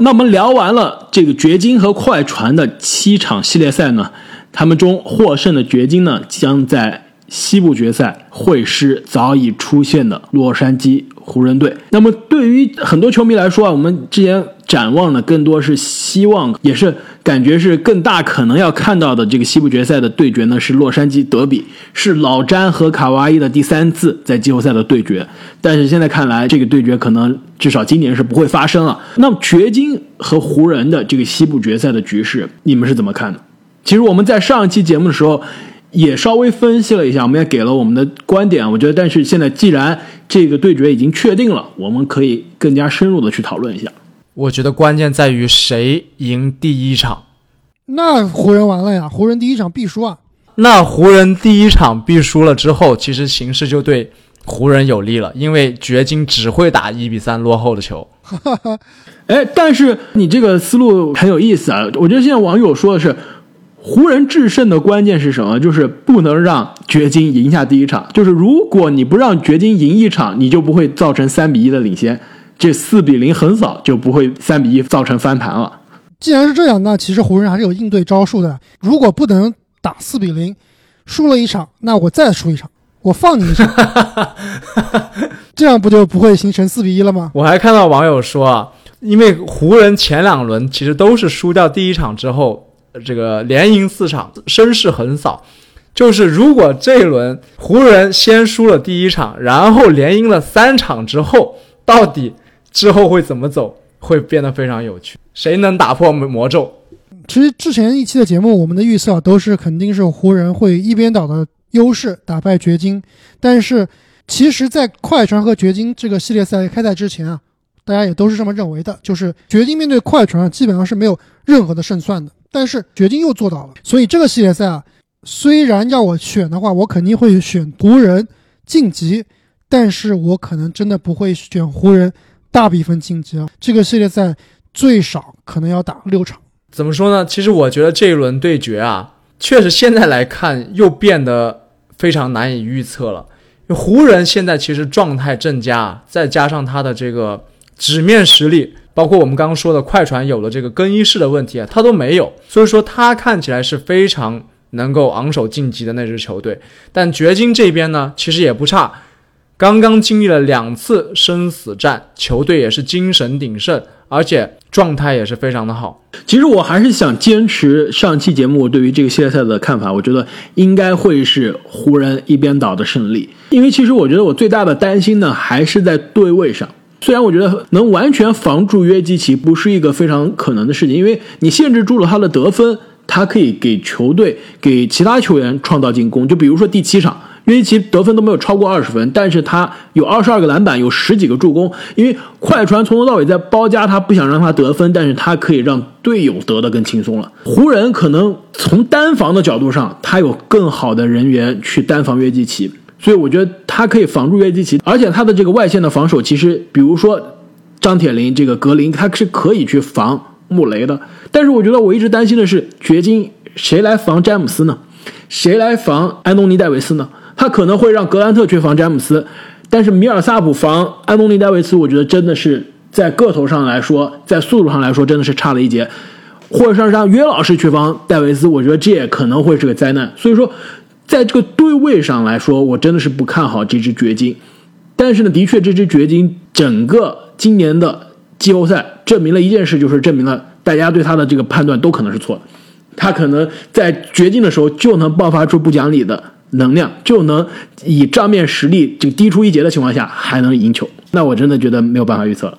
那我们聊完了这个掘金和快船的七场系列赛呢，他们中获胜的掘金呢，将在西部决赛会师早已出现的洛杉矶湖人队。那么对于很多球迷来说啊，我们之前展望的更多是希望，也是感觉是更大可能要看到的这个西部决赛的对决呢，是洛杉矶德比，是老詹和卡哇伊的第三次在季后赛的对决。但是现在看来，这个对决可能至少今年是不会发生了。那么掘金和湖人的这个西部决赛的局势，你们是怎么看的？其实我们在上一期节目的时候。也稍微分析了一下，我们也给了我们的观点。我觉得，但是现在既然这个对决已经确定了，我们可以更加深入的去讨论一下。我觉得关键在于谁赢第一场。那湖人完了呀，湖人第一场必输啊。那湖人第一场必输了之后，其实形势就对湖人有利了，因为掘金只会打一比三落后的球。哎，但是你这个思路很有意思啊。我觉得现在网友说的是。湖人制胜的关键是什么？就是不能让掘金赢下第一场。就是如果你不让掘金赢一场，你就不会造成三比一的领先，这四比零横扫就不会三比一造成翻盘了。既然是这样，那其实湖人还是有应对招数的。如果不能打四比零，输了一场，那我再输一场，我放你一场，这样不就不会形成四比一了吗？我还看到网友说啊，因为湖人前两轮其实都是输掉第一场之后。这个连赢四场，声势横扫。就是如果这一轮湖人先输了第一场，然后连赢了三场之后，到底之后会怎么走，会变得非常有趣。谁能打破魔咒？其实之前一期的节目，我们的预测都是肯定是湖人会一边倒的优势打败掘金。但是其实，在快船和掘金这个系列赛开赛之前啊，大家也都是这么认为的，就是掘金面对快船基本上是没有任何的胜算的。但是掘金又做到了，所以这个系列赛啊，虽然要我选的话，我肯定会选湖人晋级，但是我可能真的不会选湖人大比分晋级啊。这个系列赛最少可能要打六场。怎么说呢？其实我觉得这一轮对决啊，确实现在来看又变得非常难以预测了。湖人现在其实状态正佳，再加上他的这个纸面实力。包括我们刚刚说的快船有了这个更衣室的问题啊，他都没有，所以说他看起来是非常能够昂首晋级的那支球队。但掘金这边呢，其实也不差，刚刚经历了两次生死战，球队也是精神鼎盛，而且状态也是非常的好。其实我还是想坚持上期节目对于这个系列赛的看法，我觉得应该会是湖人一边倒的胜利，因为其实我觉得我最大的担心呢，还是在对位上。虽然我觉得能完全防住约基奇不是一个非常可能的事情，因为你限制住了他的得分，他可以给球队、给其他球员创造进攻。就比如说第七场，约基奇得分都没有超过二十分，但是他有二十二个篮板，有十几个助攻。因为快船从头到尾在包夹他，不想让他得分，但是他可以让队友得的更轻松了。湖人可能从单防的角度上，他有更好的人员去单防约基奇。所以我觉得他可以防住约基奇，而且他的这个外线的防守，其实比如说张铁林这个格林，他是可以去防穆雷的。但是我觉得我一直担心的是，掘金谁来防詹姆斯呢？谁来防安东尼戴维斯呢？他可能会让格兰特去防詹姆斯，但是米尔萨普防安东尼戴维斯，我觉得真的是在个头上来说，在速度上来说，真的是差了一截。或者说让约老师去防戴维斯，我觉得这也可能会是个灾难。所以说。在这个对位上来说，我真的是不看好这支掘金。但是呢，的确，这支掘金整个今年的季后赛证明了一件事，就是证明了大家对他的这个判断都可能是错的。他可能在掘金的时候就能爆发出不讲理的能量，就能以账面实力就低出一截的情况下还能赢球。那我真的觉得没有办法预测了。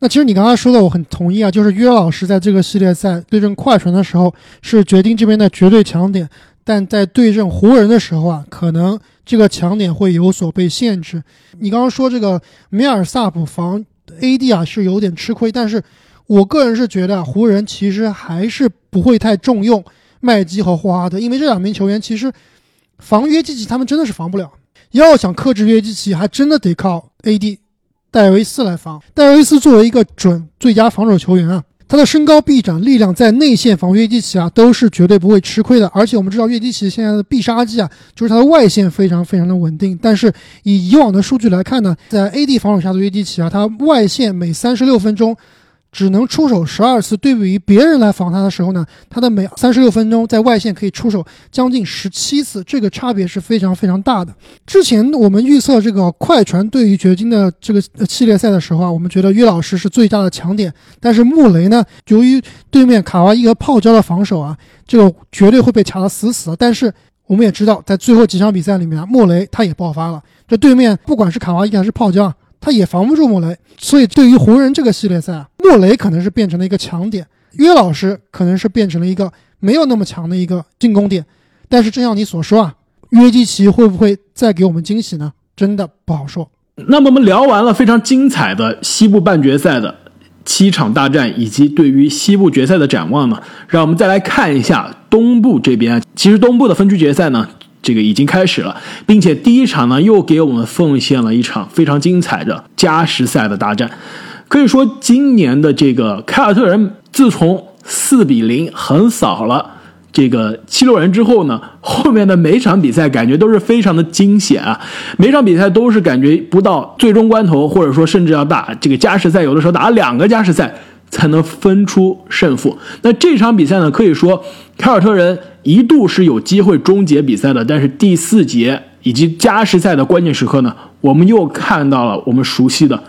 那其实你刚刚说的我很同意啊，就是约老师在这个系列赛对阵快船的时候是掘金这边的绝对强点。但在对阵湖人的时候啊，可能这个强点会有所被限制。你刚刚说这个米尔萨普防 AD 啊是有点吃亏，但是我个人是觉得湖人其实还是不会太重用麦基和霍华德，因为这两名球员其实防约基奇他们真的是防不了。要想克制约基奇，还真的得靠 AD 戴维斯来防。戴维斯作为一个准最佳防守球员啊。他的身高、臂展、力量，在内线防约基奇啊，都是绝对不会吃亏的。而且我们知道，约基奇现在的必杀技啊，就是他的外线非常非常的稳定。但是以以往的数据来看呢，在 AD 防守下的约基奇啊，他外线每三十六分钟只能出手十二次，对比于别人来防他的时候呢，他的每三十六分钟在外线可以出手将近十七次，这个差别是非常非常大的。之前我们预测这个快船对于掘金的这个系列赛的时候啊，我们觉得约老师是最大的强点，但是穆雷呢，由于对面卡哇伊和泡椒的防守啊，这个绝对会被卡得死死的。但是我们也知道，在最后几场比赛里面啊，穆雷他也爆发了，这对面不管是卡哇伊还是泡椒啊。他也防不住穆雷，所以对于湖人这个系列赛啊，穆雷可能是变成了一个强点，约老师可能是变成了一个没有那么强的一个进攻点。但是正像你所说啊，约基奇会不会再给我们惊喜呢？真的不好说。那么我们聊完了非常精彩的西部半决赛的七场大战，以及对于西部决赛的展望呢，让我们再来看一下东部这边。其实东部的分区决赛呢。这个已经开始了，并且第一场呢又给我们奉献了一场非常精彩的加时赛的大战。可以说，今年的这个凯尔特人自从四比零横扫了这个七六人之后呢，后面的每场比赛感觉都是非常的惊险啊！每场比赛都是感觉不到最终关头，或者说甚至要打这个加时赛，有的时候打两个加时赛才能分出胜负。那这场比赛呢，可以说凯尔特人。一度是有机会终结比赛的，但是第四节以及加时赛的关键时刻呢，我们又看到了我们熟悉的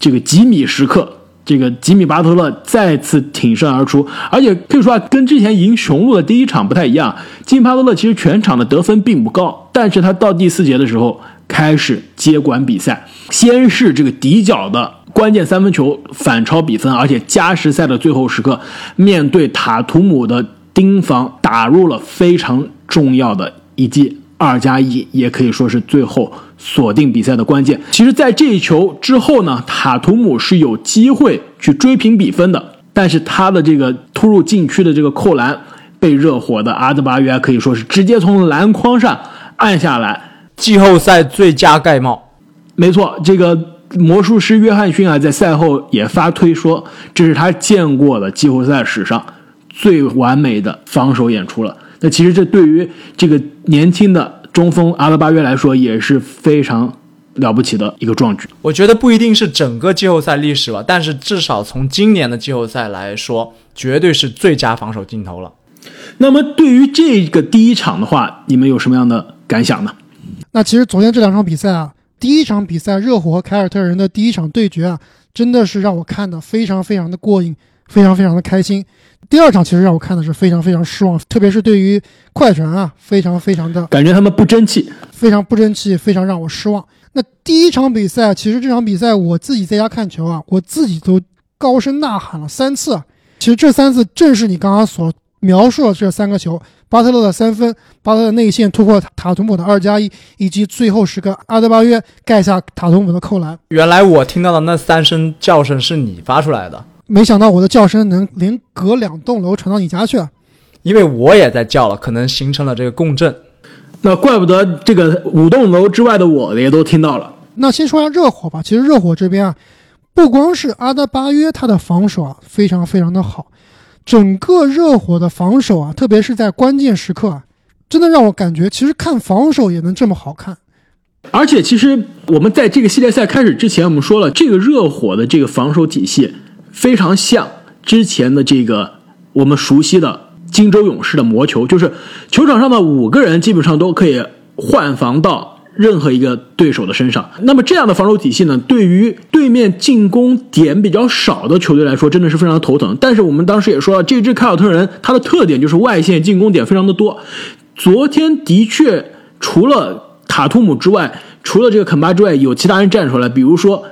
这个吉米时刻，这个吉米巴特勒再次挺身而出，而且可以说啊，跟之前赢雄鹿的第一场不太一样，吉米巴特勒其实全场的得分并不高，但是他到第四节的时候开始接管比赛，先是这个底角的关键三分球反超比分，而且加时赛的最后时刻面对塔图姆的。盯防打入了非常重要的一记二加一，也可以说是最后锁定比赛的关键。其实，在这一球之后呢，塔图姆是有机会去追平比分的，但是他的这个突入禁区的这个扣篮被热火的阿德巴约可以说是直接从篮筐上按下来，季后赛最佳盖帽。没错，这个魔术师约翰逊啊，在赛后也发推说，这是他见过的季后赛史上。最完美的防守演出了。那其实这对于这个年轻的中锋阿德巴约来说也是非常了不起的一个壮举。我觉得不一定是整个季后赛历史吧，但是至少从今年的季后赛来说，绝对是最佳防守镜头了。那么对于这个第一场的话，你们有什么样的感想呢？那其实昨天这两场比赛啊，第一场比赛热火和凯尔特人的第一场对决啊，真的是让我看的非常非常的过瘾，非常非常的开心。第二场其实让我看的是非常非常失望，特别是对于快船啊，非常非常的感觉他们不争气，非常不争气，非常让我失望。那第一场比赛，其实这场比赛我自己在家看球啊，我自己都高声呐喊了三次。其实这三次正是你刚刚所描述的这三个球：巴特勒的三分，巴特勒内线突破塔图姆的二加一，以及最后时刻阿德巴约盖下塔图姆的扣篮。原来我听到的那三声叫声是你发出来的。没想到我的叫声能连隔两栋楼传到你家去，因为我也在叫了，可能形成了这个共振。那怪不得这个五栋楼之外的我也都听到了。那先说下热火吧。其实热火这边啊，不光是阿德巴约他的防守啊非常非常的好，整个热火的防守啊，特别是在关键时刻啊，真的让我感觉其实看防守也能这么好看。而且其实我们在这个系列赛开始之前，我们说了这个热火的这个防守体系。非常像之前的这个我们熟悉的金州勇士的魔球，就是球场上的五个人基本上都可以换防到任何一个对手的身上。那么这样的防守体系呢，对于对面进攻点比较少的球队来说，真的是非常头疼。但是我们当时也说了，这支凯尔特人它的特点就是外线进攻点非常的多。昨天的确除了塔图姆之外，除了这个肯巴之外，有其他人站出来，比如说。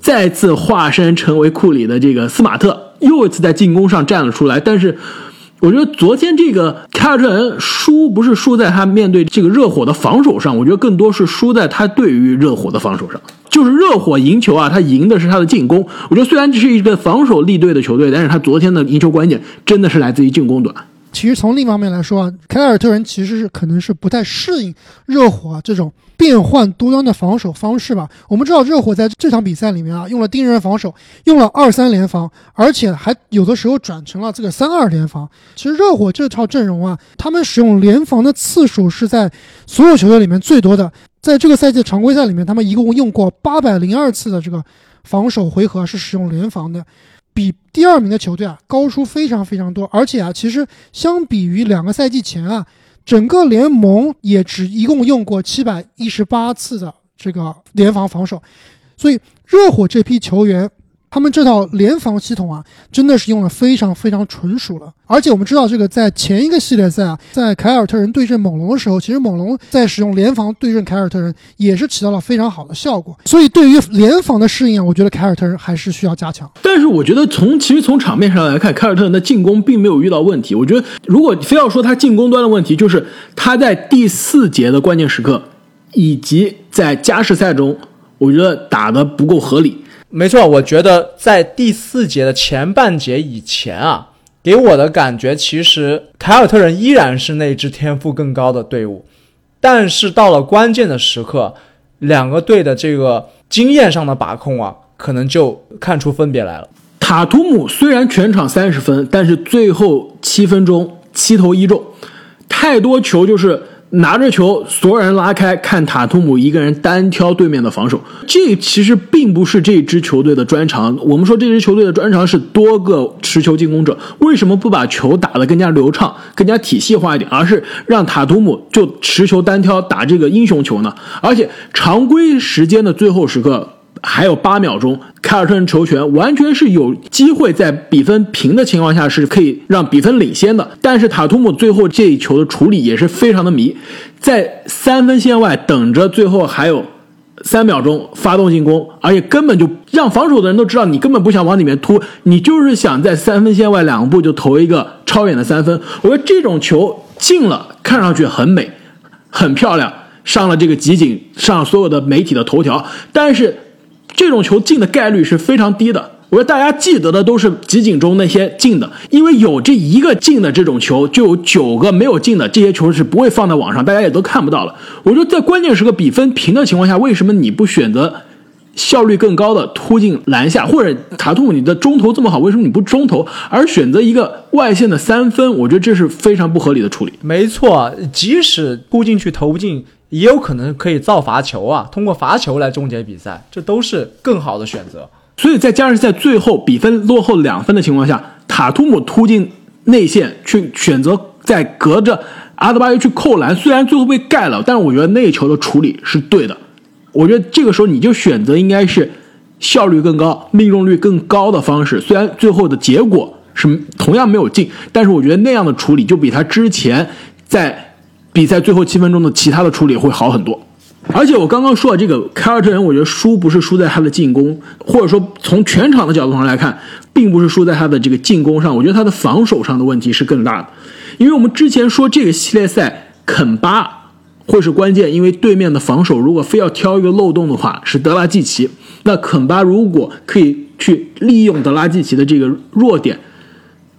再次化身成为库里的这个斯马特，又一次在进攻上站了出来。但是，我觉得昨天这个凯尔特人输不是输在他面对这个热火的防守上，我觉得更多是输在他对于热火的防守上。就是热火赢球啊，他赢的是他的进攻。我觉得虽然这是一个防守立队的球队，但是他昨天的赢球关键真的是来自于进攻端。其实从另一方面来说啊，凯尔特人其实是可能是不太适应热火这种变换多端的防守方式吧。我们知道热火在这场比赛里面啊，用了盯人防守，用了二三联防，而且还有的时候转成了这个三二联防。其实热火这套阵容啊，他们使用联防的次数是在所有球队里面最多的。在这个赛季常规赛里面，他们一共用过八百零二次的这个防守回合是使用联防的。比第二名的球队啊高出非常非常多，而且啊，其实相比于两个赛季前啊，整个联盟也只一共用过七百一十八次的这个联防防守，所以热火这批球员。他们这套联防系统啊，真的是用的非常非常纯熟了。而且我们知道，这个在前一个系列赛啊，在凯尔特人对阵猛龙的时候，其实猛龙在使用联防对阵凯尔特人也是起到了非常好的效果。所以对于联防的适应啊，我觉得凯尔特人还是需要加强。但是我觉得从其实从场面上来看，凯尔特人的进攻并没有遇到问题。我觉得如果非要说他进攻端的问题，就是他在第四节的关键时刻，以及在加时赛中，我觉得打的不够合理。没错，我觉得在第四节的前半节以前啊，给我的感觉其实凯尔特人依然是那支天赋更高的队伍，但是到了关键的时刻，两个队的这个经验上的把控啊，可能就看出分别来了。塔图姆虽然全场三十分，但是最后七分钟七投一中，太多球就是。拿着球，所有人拉开，看塔图姆一个人单挑对面的防守。这其实并不是这支球队的专长。我们说这支球队的专长是多个持球进攻者，为什么不把球打得更加流畅、更加体系化一点，而是让塔图姆就持球单挑打这个英雄球呢？而且常规时间的最后时刻。还有八秒钟，凯尔特人球权完全是有机会在比分平的情况下是可以让比分领先的。但是塔图姆最后这一球的处理也是非常的迷，在三分线外等着，最后还有三秒钟发动进攻，而且根本就让防守的人都知道你根本不想往里面突，你就是想在三分线外两步就投一个超远的三分。我觉得这种球进了，看上去很美，很漂亮，上了这个集锦，上所有的媒体的头条，但是。这种球进的概率是非常低的。我觉得大家记得的都是集锦中那些进的，因为有这一个进的这种球，就有九个没有进的，这些球是不会放在网上，大家也都看不到了。我觉得在关键时刻比分平的情况下，为什么你不选择效率更高的突进篮下，或者塔图姆你的中投这么好，为什么你不中投，而选择一个外线的三分？我觉得这是非常不合理的处理。没错，即使突进去投不进。也有可能可以造罚球啊，通过罚球来终结比赛，这都是更好的选择。所以在加时赛最后比分落后两分的情况下，塔图姆突进内线去选择在隔着阿德巴约去扣篮，虽然最后被盖了，但是我觉得那球的处理是对的。我觉得这个时候你就选择应该是效率更高、命中率更高的方式，虽然最后的结果是同样没有进，但是我觉得那样的处理就比他之前在。比赛最后七分钟的其他的处理会好很多，而且我刚刚说的这个凯尔特人，我觉得输不是输在他的进攻，或者说从全场的角度上来看，并不是输在他的这个进攻上，我觉得他的防守上的问题是更大的。因为我们之前说这个系列赛肯巴会是关键，因为对面的防守如果非要挑一个漏洞的话，是德拉季奇。那肯巴如果可以去利用德拉季奇的这个弱点。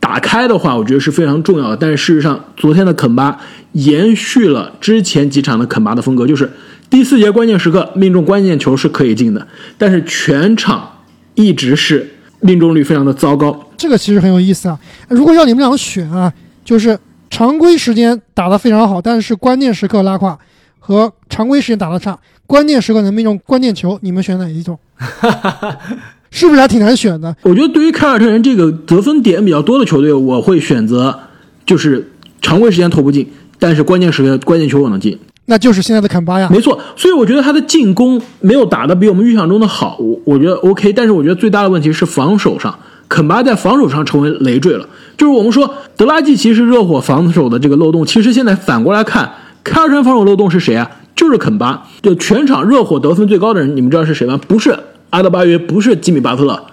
打开的话，我觉得是非常重要的。但是事实上，昨天的肯巴延续了之前几场的肯巴的风格，就是第四节关键时刻命中关键球是可以进的，但是全场一直是命中率非常的糟糕。这个其实很有意思啊！如果要你们两个选啊，就是常规时间打得非常好，但是关键时刻拉胯，和常规时间打得差，关键时刻能命中关键球，你们选哪一种？是不是还挺难选的？我觉得对于凯尔特人这个得分点比较多的球队，我会选择就是常规时间投不进，但是关键时刻关键球我能进，那就是现在的坎巴呀。没错，所以我觉得他的进攻没有打得比我们预想中的好，我我觉得 OK。但是我觉得最大的问题是防守上，肯巴在防守上成为累赘了。就是我们说德拉季奇是热火防守的这个漏洞，其实现在反过来看，凯尔特人防守漏洞是谁啊？就是肯巴。就全场热火得分最高的人，你们知道是谁吗？不是。阿德巴约不是吉米巴特勒，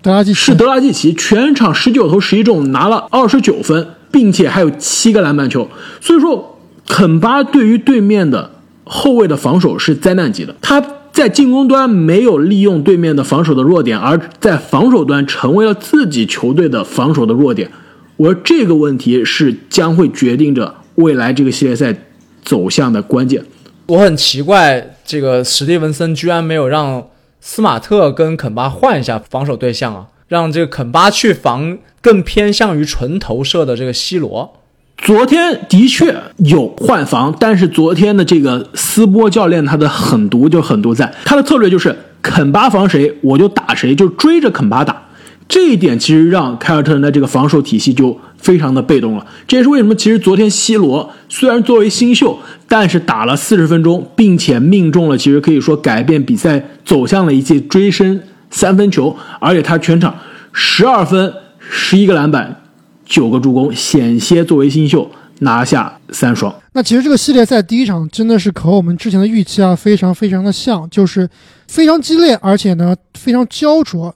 德拉季是德拉季奇，全场十九投十一中，拿了二十九分，并且还有七个篮板球。所以说，肯巴对于对面的后卫的防守是灾难级的。他在进攻端没有利用对面的防守的弱点，而在防守端成为了自己球队的防守的弱点。我说这个问题是将会决定着未来这个系列赛走向的关键。我很奇怪，这个史蒂文森居然没有让。斯马特跟肯巴换一下防守对象啊，让这个肯巴去防更偏向于纯投射的这个西罗。昨天的确有换防，但是昨天的这个斯波教练他的狠毒就狠毒在，他的策略就是肯巴防谁我就打谁，就追着肯巴打。这一点其实让凯尔特人的这个防守体系就非常的被动了。这也是为什么，其实昨天 C 罗虽然作为新秀，但是打了四十分钟，并且命中了，其实可以说改变比赛走向了一记追身三分球，而且他全场十二分、十一个篮板、九个助攻，险些作为新秀拿下三双。那其实这个系列赛第一场真的是和我们之前的预期啊，非常非常的像，就是非常激烈，而且呢非常焦灼。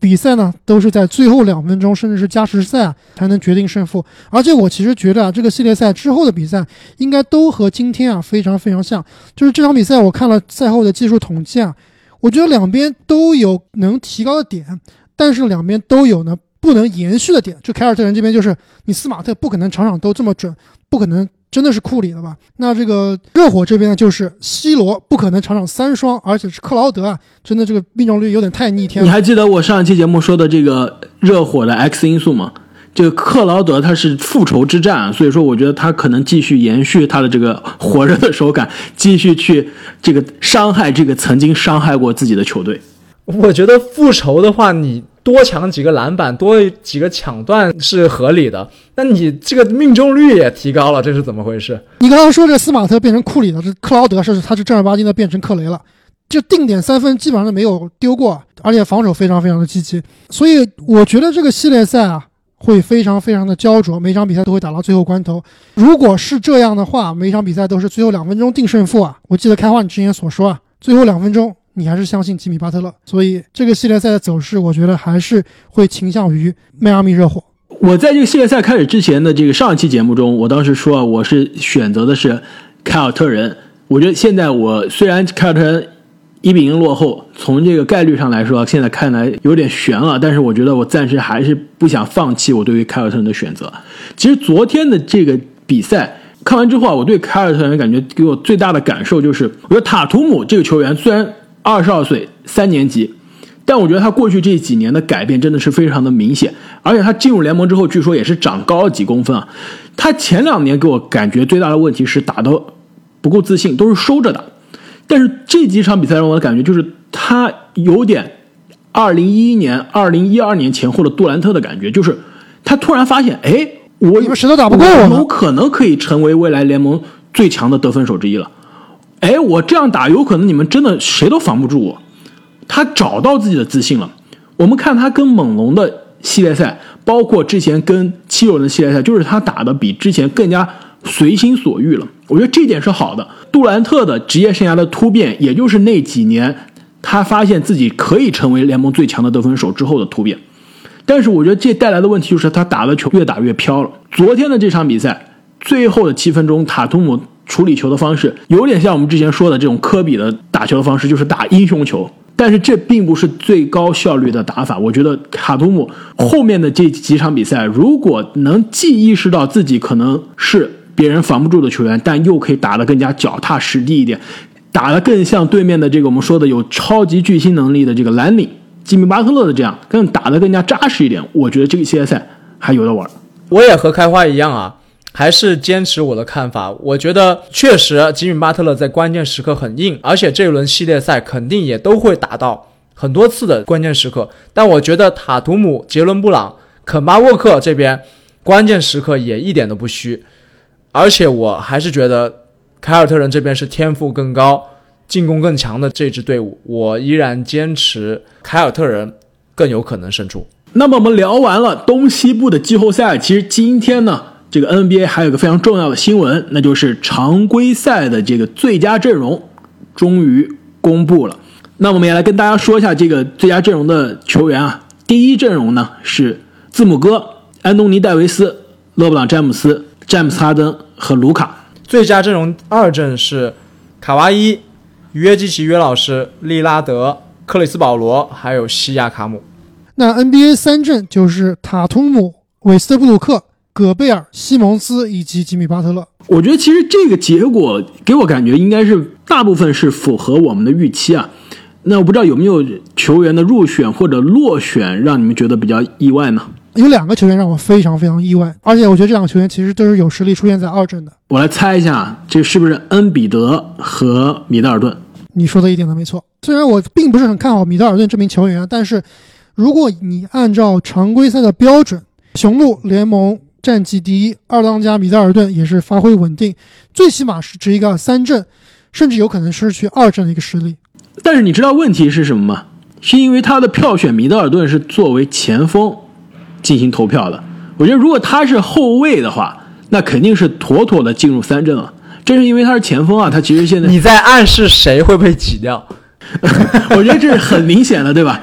比赛呢都是在最后两分钟，甚至是加时赛啊才能决定胜负。而且我其实觉得啊，这个系列赛之后的比赛应该都和今天啊非常非常像。就是这场比赛我看了赛后的技术统计啊，我觉得两边都有能提高的点，但是两边都有呢不能延续的点。就凯尔特人这边就是你斯马特不可能场场都这么准，不可能。真的是库里了吧？那这个热火这边呢，就是 C 罗不可能场场三双，而且是克劳德啊，真的这个命中率有点太逆天了。你还记得我上一期节目说的这个热火的 X 因素吗？这个克劳德他是复仇之战，所以说我觉得他可能继续延续他的这个火热的手感，继续去这个伤害这个曾经伤害过自己的球队。我觉得复仇的话，你。多抢几个篮板，多几个抢断是合理的。那你这个命中率也提高了，这是怎么回事？你刚刚说这斯马特变成库里了，这克劳德是他是正儿八经的变成克雷了，就定点三分基本上没有丢过，而且防守非常非常的积极。所以我觉得这个系列赛啊会非常非常的焦灼，每场比赛都会打到最后关头。如果是这样的话，每场比赛都是最后两分钟定胜负啊！我记得开话你之前所说啊，最后两分钟。你还是相信吉米巴特勒，所以这个系列赛的走势，我觉得还是会倾向于迈阿密热火。我在这个系列赛开始之前的这个上一期节目中，我当时说啊我是选择的是凯尔特人。我觉得现在我虽然凯尔特人一比零落后，从这个概率上来说，现在看来有点悬了，但是我觉得我暂时还是不想放弃我对于凯尔特人的选择。其实昨天的这个比赛看完之后啊，我对凯尔特人感觉给我最大的感受就是，我觉得塔图姆这个球员虽然。二十二岁，三年级，但我觉得他过去这几年的改变真的是非常的明显，而且他进入联盟之后，据说也是长高了几公分啊。他前两年给我感觉最大的问题是打的不够自信，都是收着打。但是这几场比赛让我的感觉就是他有点二零一一年、二零一二年前后的杜兰特的感觉，就是他突然发现，哎，我石头打不过我，有可能可以成为未来联盟最强的得分手之一了。哎，我这样打有可能你们真的谁都防不住我。他找到自己的自信了。我们看他跟猛龙的系列赛，包括之前跟七六人的系列赛，就是他打的比之前更加随心所欲了。我觉得这点是好的。杜兰特的职业生涯的突变，也就是那几年他发现自己可以成为联盟最强的得分手之后的突变。但是我觉得这带来的问题就是他打的球越打越飘了。昨天的这场比赛最后的七分钟，塔图姆。处理球的方式有点像我们之前说的这种科比的打球的方式，就是打英雄球。但是这并不是最高效率的打法。我觉得卡图姆后面的这几场比赛，如果能既意识到自己可能是别人防不住的球员，但又可以打得更加脚踏实地一点，打得更像对面的这个我们说的有超级巨星能力的这个兰尼、吉米巴特勒的这样，更打得更加扎实一点，我觉得这个系列赛还有的玩。我也和开花一样啊。还是坚持我的看法，我觉得确实吉米巴特勒在关键时刻很硬，而且这一轮系列赛肯定也都会打到很多次的关键时刻。但我觉得塔图姆、杰伦布朗、肯巴沃克这边关键时刻也一点都不虚，而且我还是觉得凯尔特人这边是天赋更高、进攻更强的这支队伍，我依然坚持凯尔特人更有可能胜出。那么我们聊完了东西部的季后赛，其实今天呢？这个 NBA 还有个非常重要的新闻，那就是常规赛的这个最佳阵容终于公布了。那我们也来跟大家说一下这个最佳阵容的球员啊。第一阵容呢是字母哥、安东尼·戴维斯、勒布朗·詹姆斯、詹姆斯·哈登和卢卡。最佳阵容二阵是卡哇伊、约基奇、约老师、利拉德、克里斯·保罗，还有西亚卡姆。那 NBA 三阵就是塔图姆、韦斯特布鲁克。戈贝尔、西蒙斯以及吉米巴特勒，我觉得其实这个结果给我感觉应该是大部分是符合我们的预期啊。那我不知道有没有球员的入选或者落选让你们觉得比较意外呢？有两个球员让我非常非常意外，而且我觉得这两个球员其实都是有实力出现在二阵的。我来猜一下，这是不是恩比德和米德尔顿？你说的一点都没错。虽然我并不是很看好米德尔顿这名球员，但是。如果你按照常规赛的标准，雄鹿联盟战绩第一，二当家米德尔顿也是发挥稳定，最起码是值一个三阵，甚至有可能失去二阵的一个实力。但是你知道问题是什么吗？是因为他的票选米德尔顿是作为前锋进行投票的。我觉得如果他是后卫的话，那肯定是妥妥的进入三阵了。正是因为他是前锋啊，他其实现在你在暗示谁会被挤掉？我觉得这是很明显的，对吧？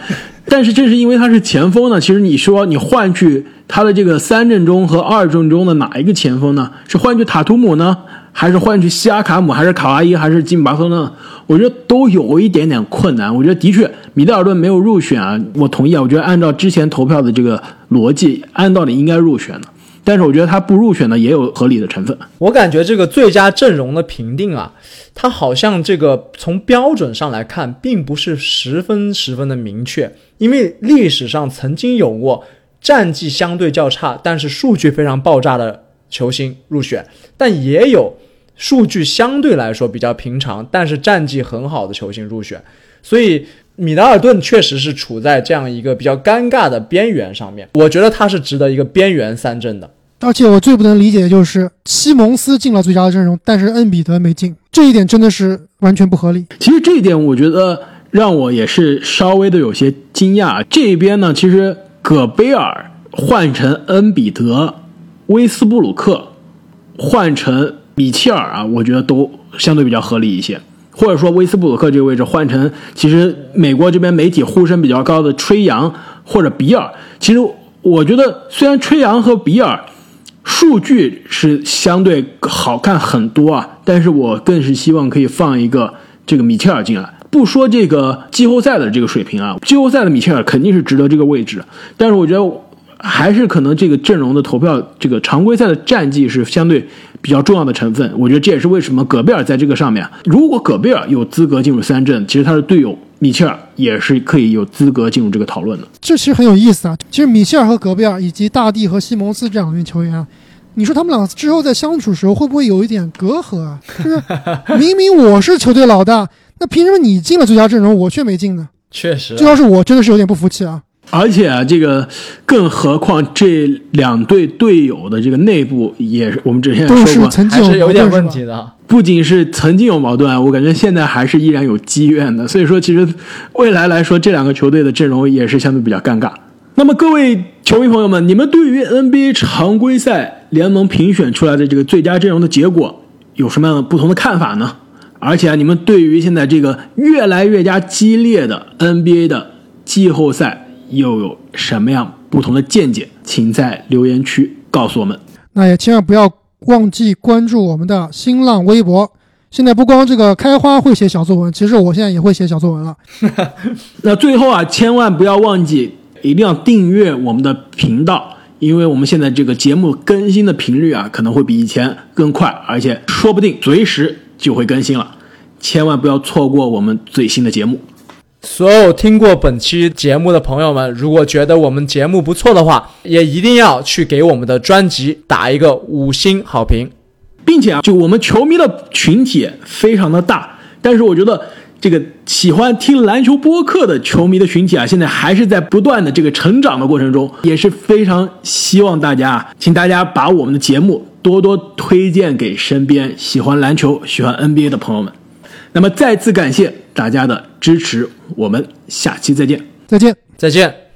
但是正是因为他是前锋呢，其实你说你换去他的这个三阵中和二阵中的哪一个前锋呢？是换去塔图姆呢，还是换去西亚卡姆，还是卡哇伊，还是金巴松呢？我觉得都有一点点困难。我觉得的确，米德尔顿没有入选啊，我同意啊。我觉得按照之前投票的这个逻辑，按道理应该入选的。但是我觉得他不入选呢，也有合理的成分。我感觉这个最佳阵容的评定啊，它好像这个从标准上来看，并不是十分十分的明确。因为历史上曾经有过战绩相对较差，但是数据非常爆炸的球星入选，但也有数据相对来说比较平常，但是战绩很好的球星入选。所以米德尔顿确实是处在这样一个比较尴尬的边缘上面。我觉得他是值得一个边缘三阵的。而且我最不能理解的就是西蒙斯进了最佳阵容，但是恩比德没进，这一点真的是完全不合理。其实这一点我觉得让我也是稍微的有些惊讶。这边呢，其实戈贝尔换成恩比德，威斯布鲁克换成米切尔啊，我觉得都相对比较合理一些。或者说威斯布鲁克这个位置换成，其实美国这边媒体呼声比较高的吹杨或者比尔，其实我觉得虽然吹杨和比尔。数据是相对好看很多啊，但是我更是希望可以放一个这个米切尔进来。不说这个季后赛的这个水平啊，季后赛的米切尔肯定是值得这个位置，但是我觉得还是可能这个阵容的投票，这个常规赛的战绩是相对比较重要的成分。我觉得这也是为什么戈贝尔在这个上面，如果戈贝尔有资格进入三阵，其实他的队友米切尔也是可以有资格进入这个讨论的。这其实很有意思啊。其实米切尔和戈贝尔以及大帝和西蒙斯这两名球员，你说他们俩之后在相处时候会不会有一点隔阂啊？就是明明我是球队老大，那凭什么你进了最佳阵容，我却没进呢？确实这要是我，真的是有点不服气啊。而且啊，这个更何况这两队队友的这个内部也是，我们之前说过，是曾经还是有点问题的。不仅是曾经有矛盾啊，我感觉现在还是依然有积怨的。所以说，其实未来来说，这两个球队的阵容也是相对比较尴尬。那么各位球迷朋友们，你们对于 NBA 常规赛联盟评选出来的这个最佳阵容的结果有什么样的不同的看法呢？而且啊，你们对于现在这个越来越加激烈的 NBA 的季后赛又有什么样不同的见解？请在留言区告诉我们。那也千万不要忘记关注我们的新浪微博。现在不光这个开花会写小作文，其实我现在也会写小作文了。那最后啊，千万不要忘记，一定要订阅我们的频道，因为我们现在这个节目更新的频率啊，可能会比以前更快，而且说不定随时就会更新了，千万不要错过我们最新的节目。所有听过本期节目的朋友们，如果觉得我们节目不错的话，也一定要去给我们的专辑打一个五星好评。并且啊，就我们球迷的群体非常的大，但是我觉得这个喜欢听篮球播客的球迷的群体啊，现在还是在不断的这个成长的过程中，也是非常希望大家啊，请大家把我们的节目多多推荐给身边喜欢篮球、喜欢 NBA 的朋友们。那么再次感谢大家的支持，我们下期再见。再见。再见。